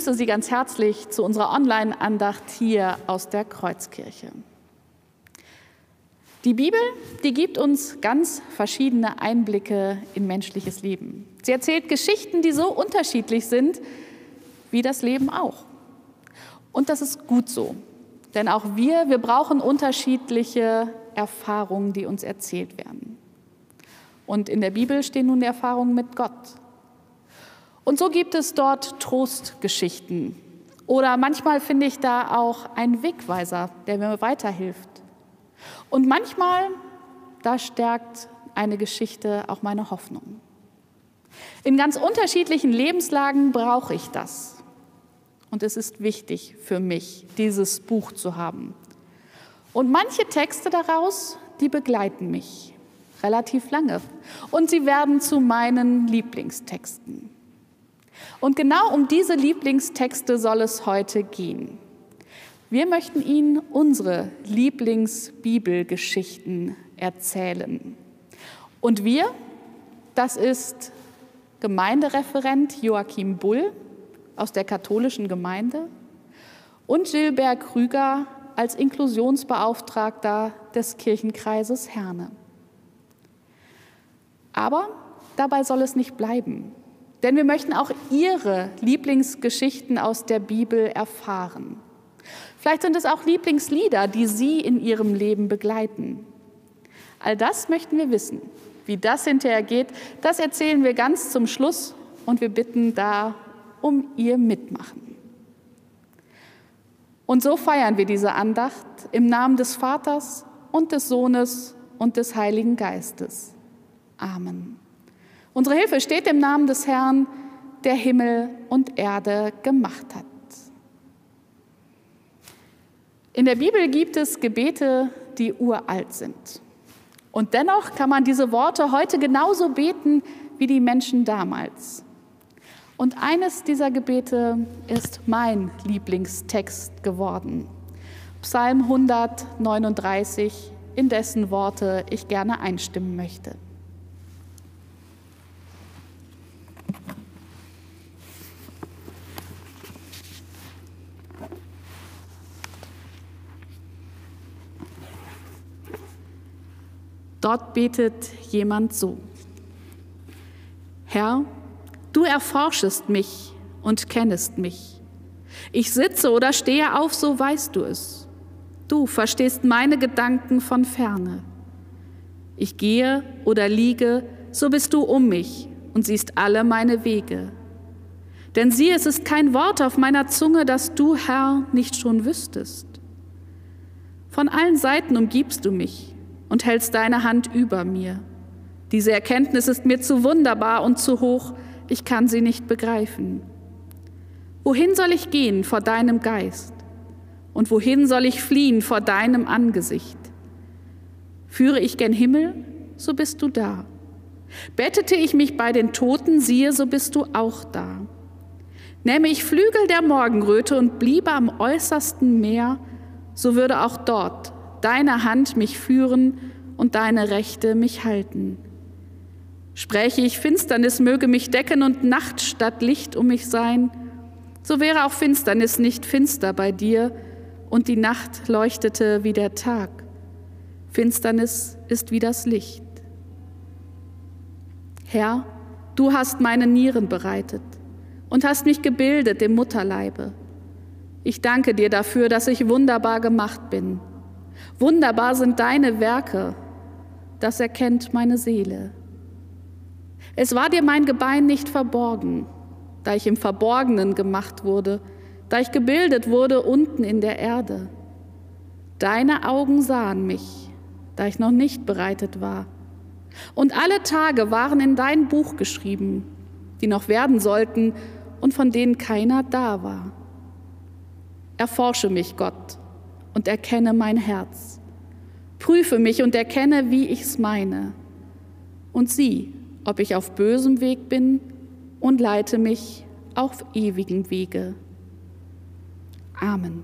Begrüße Sie ganz herzlich zu unserer Online-Andacht hier aus der Kreuzkirche. Die Bibel, die gibt uns ganz verschiedene Einblicke in menschliches Leben. Sie erzählt Geschichten, die so unterschiedlich sind wie das Leben auch. Und das ist gut so, denn auch wir, wir brauchen unterschiedliche Erfahrungen, die uns erzählt werden. Und in der Bibel stehen nun die Erfahrungen mit Gott. Und so gibt es dort Trostgeschichten. Oder manchmal finde ich da auch einen Wegweiser, der mir weiterhilft. Und manchmal, da stärkt eine Geschichte auch meine Hoffnung. In ganz unterschiedlichen Lebenslagen brauche ich das. Und es ist wichtig für mich, dieses Buch zu haben. Und manche Texte daraus, die begleiten mich relativ lange. Und sie werden zu meinen Lieblingstexten. Und genau um diese Lieblingstexte soll es heute gehen. Wir möchten Ihnen unsere Lieblingsbibelgeschichten erzählen. Und wir, das ist Gemeindereferent Joachim Bull aus der katholischen Gemeinde und Gilbert Krüger als Inklusionsbeauftragter des Kirchenkreises Herne. Aber dabei soll es nicht bleiben. Denn wir möchten auch Ihre Lieblingsgeschichten aus der Bibel erfahren. Vielleicht sind es auch Lieblingslieder, die Sie in Ihrem Leben begleiten. All das möchten wir wissen. Wie das hinterher geht, das erzählen wir ganz zum Schluss und wir bitten da um Ihr Mitmachen. Und so feiern wir diese Andacht im Namen des Vaters und des Sohnes und des Heiligen Geistes. Amen. Unsere Hilfe steht im Namen des Herrn, der Himmel und Erde gemacht hat. In der Bibel gibt es Gebete, die uralt sind. Und dennoch kann man diese Worte heute genauso beten wie die Menschen damals. Und eines dieser Gebete ist mein Lieblingstext geworden. Psalm 139, in dessen Worte ich gerne einstimmen möchte. Dort betet jemand so. Herr, du erforschest mich und kennest mich. Ich sitze oder stehe auf, so weißt du es. Du verstehst meine Gedanken von ferne. Ich gehe oder liege, so bist du um mich und siehst alle meine Wege. Denn sieh, es ist kein Wort auf meiner Zunge, das du, Herr, nicht schon wüsstest. Von allen Seiten umgibst du mich und hältst deine Hand über mir. Diese Erkenntnis ist mir zu wunderbar und zu hoch, ich kann sie nicht begreifen. Wohin soll ich gehen vor deinem Geist? Und wohin soll ich fliehen vor deinem Angesicht? Führe ich gen Himmel, so bist du da. Bettete ich mich bei den Toten, siehe, so bist du auch da. Nähme ich Flügel der Morgenröte und bliebe am äußersten Meer, so würde auch dort deine Hand mich führen und deine Rechte mich halten. Spräche ich, Finsternis möge mich decken und Nacht statt Licht um mich sein, so wäre auch Finsternis nicht finster bei dir und die Nacht leuchtete wie der Tag. Finsternis ist wie das Licht. Herr, du hast meine Nieren bereitet und hast mich gebildet im Mutterleibe. Ich danke dir dafür, dass ich wunderbar gemacht bin. Wunderbar sind deine Werke, das erkennt meine Seele. Es war dir mein Gebein nicht verborgen, da ich im Verborgenen gemacht wurde, da ich gebildet wurde unten in der Erde. Deine Augen sahen mich, da ich noch nicht bereitet war. Und alle Tage waren in dein Buch geschrieben, die noch werden sollten und von denen keiner da war. Erforsche mich, Gott, und erkenne mein Herz. Prüfe mich und erkenne, wie ich's meine. Und sieh, ob ich auf bösem Weg bin und leite mich auf ewigem Wege. Amen.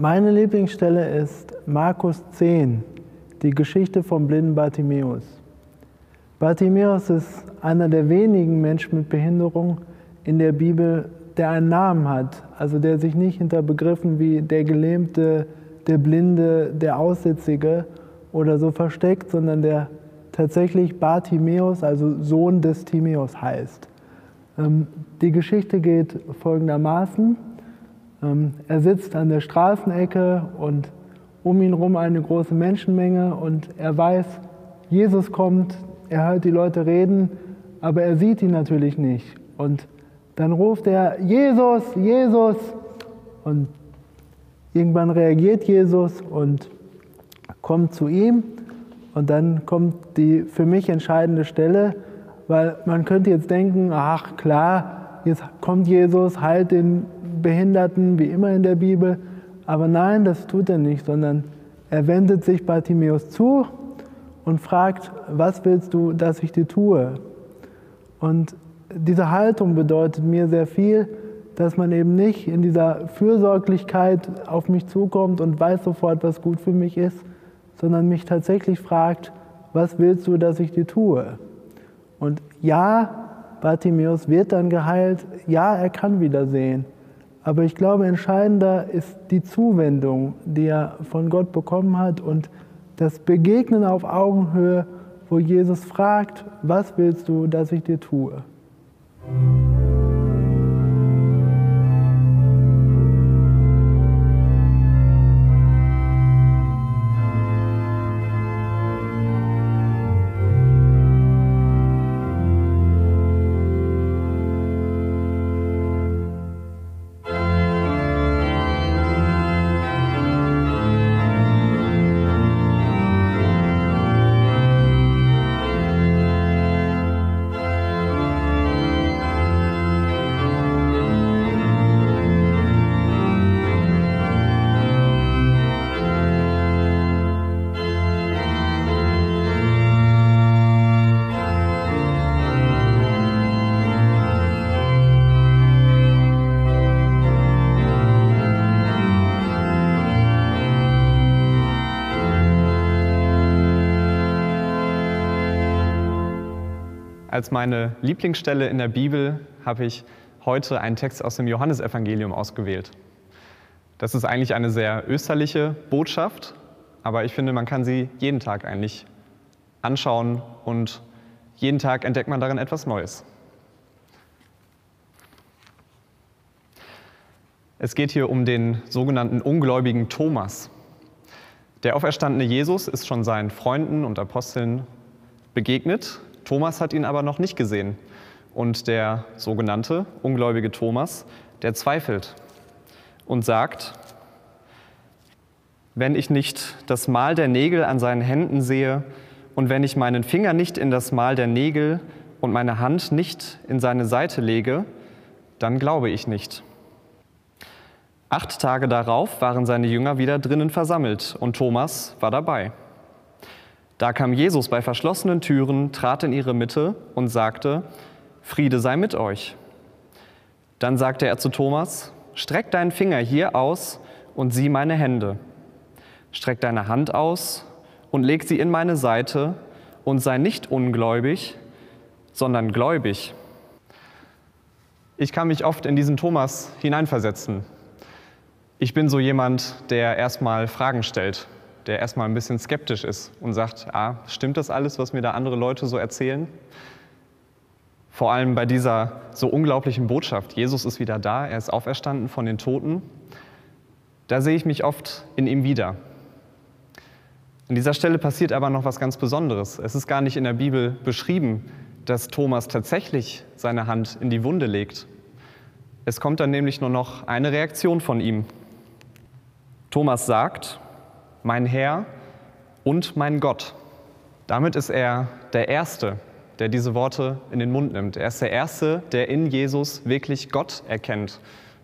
Meine Lieblingsstelle ist Markus 10, die Geschichte vom blinden Bartimäus. Bartimäus ist einer der wenigen Menschen mit Behinderung in der Bibel, der einen Namen hat, also der sich nicht hinter Begriffen wie der Gelähmte, der Blinde, der Aussätzige oder so versteckt, sondern der tatsächlich Bartimäus, also Sohn des Timäus heißt. Ähm, die Geschichte geht folgendermaßen. Ähm, er sitzt an der Straßenecke und um ihn herum eine große Menschenmenge und er weiß, Jesus kommt, er hört die Leute reden, aber er sieht ihn natürlich nicht. Und dann ruft er, Jesus, Jesus. Und irgendwann reagiert Jesus und kommt zu ihm. Und dann kommt die für mich entscheidende Stelle, weil man könnte jetzt denken, ach klar, jetzt kommt Jesus, heilt den Behinderten, wie immer in der Bibel. Aber nein, das tut er nicht, sondern er wendet sich Bartimäus zu und fragt, was willst du, dass ich dir tue? Und diese Haltung bedeutet mir sehr viel, dass man eben nicht in dieser Fürsorglichkeit auf mich zukommt und weiß sofort, was gut für mich ist, sondern mich tatsächlich fragt, was willst du, dass ich dir tue? Und ja, Bartimäus wird dann geheilt, ja, er kann wieder sehen. Aber ich glaube, entscheidender ist die Zuwendung, die er von Gott bekommen hat und das Begegnen auf Augenhöhe, wo Jesus fragt, was willst du, dass ich dir tue? Als meine Lieblingsstelle in der Bibel habe ich heute einen Text aus dem Johannesevangelium ausgewählt. Das ist eigentlich eine sehr österliche Botschaft, aber ich finde, man kann sie jeden Tag eigentlich anschauen und jeden Tag entdeckt man darin etwas Neues. Es geht hier um den sogenannten ungläubigen Thomas. Der auferstandene Jesus ist schon seinen Freunden und Aposteln begegnet Thomas hat ihn aber noch nicht gesehen. Und der sogenannte ungläubige Thomas, der zweifelt und sagt, wenn ich nicht das Mal der Nägel an seinen Händen sehe und wenn ich meinen Finger nicht in das Mal der Nägel und meine Hand nicht in seine Seite lege, dann glaube ich nicht. Acht Tage darauf waren seine Jünger wieder drinnen versammelt und Thomas war dabei. Da kam Jesus bei verschlossenen Türen, trat in ihre Mitte und sagte, Friede sei mit euch. Dann sagte er zu Thomas, Streck deinen Finger hier aus und sieh meine Hände. Streck deine Hand aus und leg sie in meine Seite und sei nicht ungläubig, sondern gläubig. Ich kann mich oft in diesen Thomas hineinversetzen. Ich bin so jemand, der erstmal Fragen stellt der erstmal ein bisschen skeptisch ist und sagt, ah, stimmt das alles, was mir da andere Leute so erzählen? Vor allem bei dieser so unglaublichen Botschaft, Jesus ist wieder da, er ist auferstanden von den Toten, da sehe ich mich oft in ihm wieder. An dieser Stelle passiert aber noch was ganz Besonderes. Es ist gar nicht in der Bibel beschrieben, dass Thomas tatsächlich seine Hand in die Wunde legt. Es kommt dann nämlich nur noch eine Reaktion von ihm. Thomas sagt, mein Herr und mein Gott. Damit ist er der Erste, der diese Worte in den Mund nimmt. Er ist der Erste, der in Jesus wirklich Gott erkennt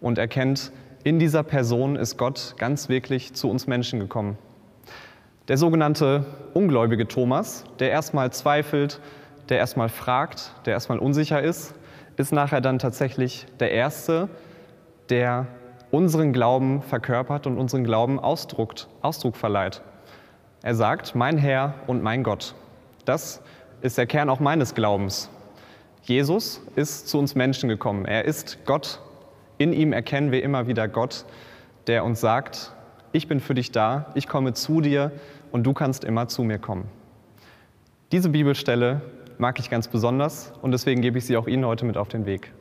und erkennt, in dieser Person ist Gott ganz wirklich zu uns Menschen gekommen. Der sogenannte ungläubige Thomas, der erstmal zweifelt, der erstmal fragt, der erstmal unsicher ist, ist nachher dann tatsächlich der Erste, der unseren Glauben verkörpert und unseren Glauben ausdruckt, Ausdruck verleiht. Er sagt, mein Herr und mein Gott. Das ist der Kern auch meines Glaubens. Jesus ist zu uns Menschen gekommen. Er ist Gott. In ihm erkennen wir immer wieder Gott, der uns sagt, ich bin für dich da, ich komme zu dir und du kannst immer zu mir kommen. Diese Bibelstelle mag ich ganz besonders und deswegen gebe ich sie auch Ihnen heute mit auf den Weg.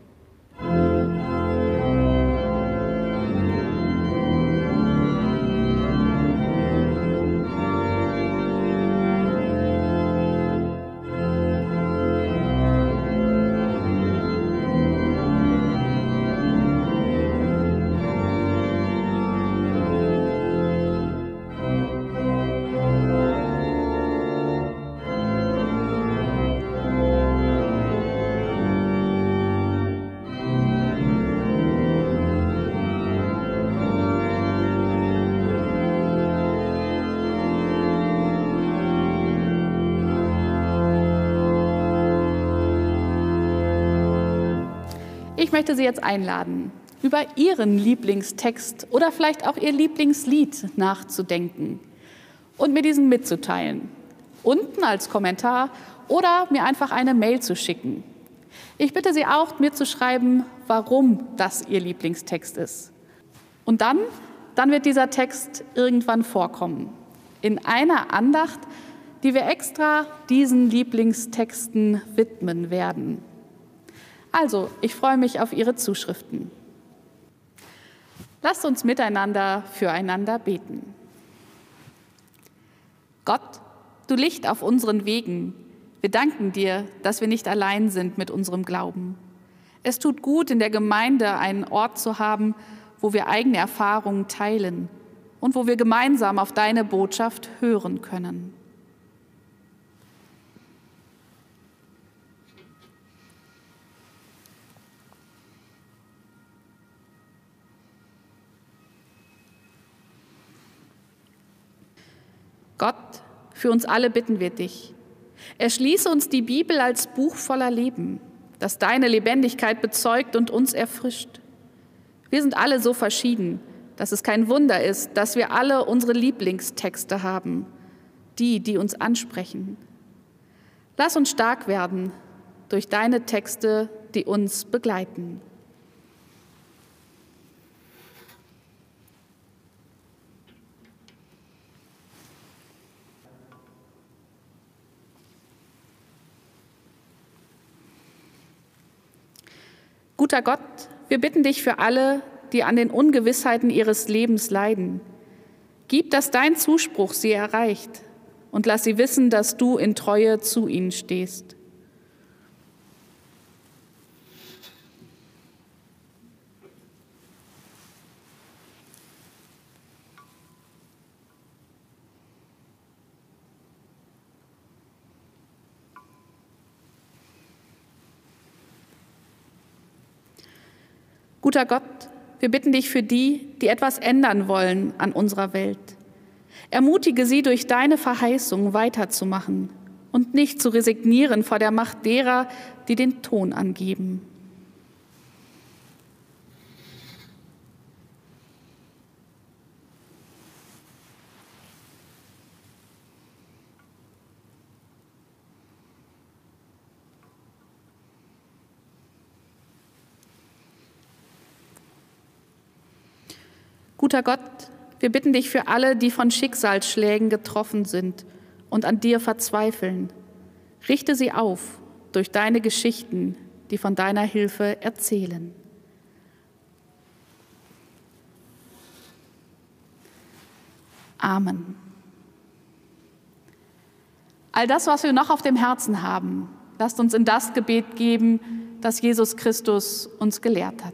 Ich möchte Sie jetzt einladen, über Ihren Lieblingstext oder vielleicht auch Ihr Lieblingslied nachzudenken und mir diesen mitzuteilen. Unten als Kommentar oder mir einfach eine Mail zu schicken. Ich bitte Sie auch, mir zu schreiben, warum das Ihr Lieblingstext ist. Und dann, dann wird dieser Text irgendwann vorkommen. In einer Andacht, die wir extra diesen Lieblingstexten widmen werden. Also, ich freue mich auf Ihre Zuschriften. Lasst uns miteinander füreinander beten. Gott, du Licht auf unseren Wegen, wir danken dir, dass wir nicht allein sind mit unserem Glauben. Es tut gut, in der Gemeinde einen Ort zu haben, wo wir eigene Erfahrungen teilen und wo wir gemeinsam auf deine Botschaft hören können. Gott, für uns alle bitten wir dich. Erschließe uns die Bibel als Buch voller Leben, das deine Lebendigkeit bezeugt und uns erfrischt. Wir sind alle so verschieden, dass es kein Wunder ist, dass wir alle unsere Lieblingstexte haben, die, die uns ansprechen. Lass uns stark werden durch deine Texte, die uns begleiten. Guter Gott, wir bitten dich für alle, die an den Ungewissheiten ihres Lebens leiden. Gib, dass dein Zuspruch sie erreicht und lass sie wissen, dass du in Treue zu ihnen stehst. Guter Gott, wir bitten dich für die, die etwas ändern wollen an unserer Welt. Ermutige sie durch deine Verheißung weiterzumachen und nicht zu resignieren vor der Macht derer, die den Ton angeben. Guter Gott, wir bitten dich für alle, die von Schicksalsschlägen getroffen sind und an dir verzweifeln. Richte sie auf durch deine Geschichten, die von deiner Hilfe erzählen. Amen. All das, was wir noch auf dem Herzen haben, lasst uns in das Gebet geben, das Jesus Christus uns gelehrt hat.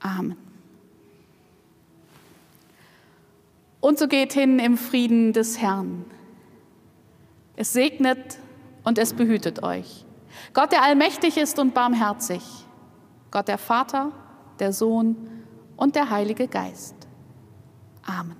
Amen. Und so geht hin im Frieden des Herrn. Es segnet und es behütet euch. Gott, der allmächtig ist und barmherzig. Gott, der Vater, der Sohn und der Heilige Geist. Amen.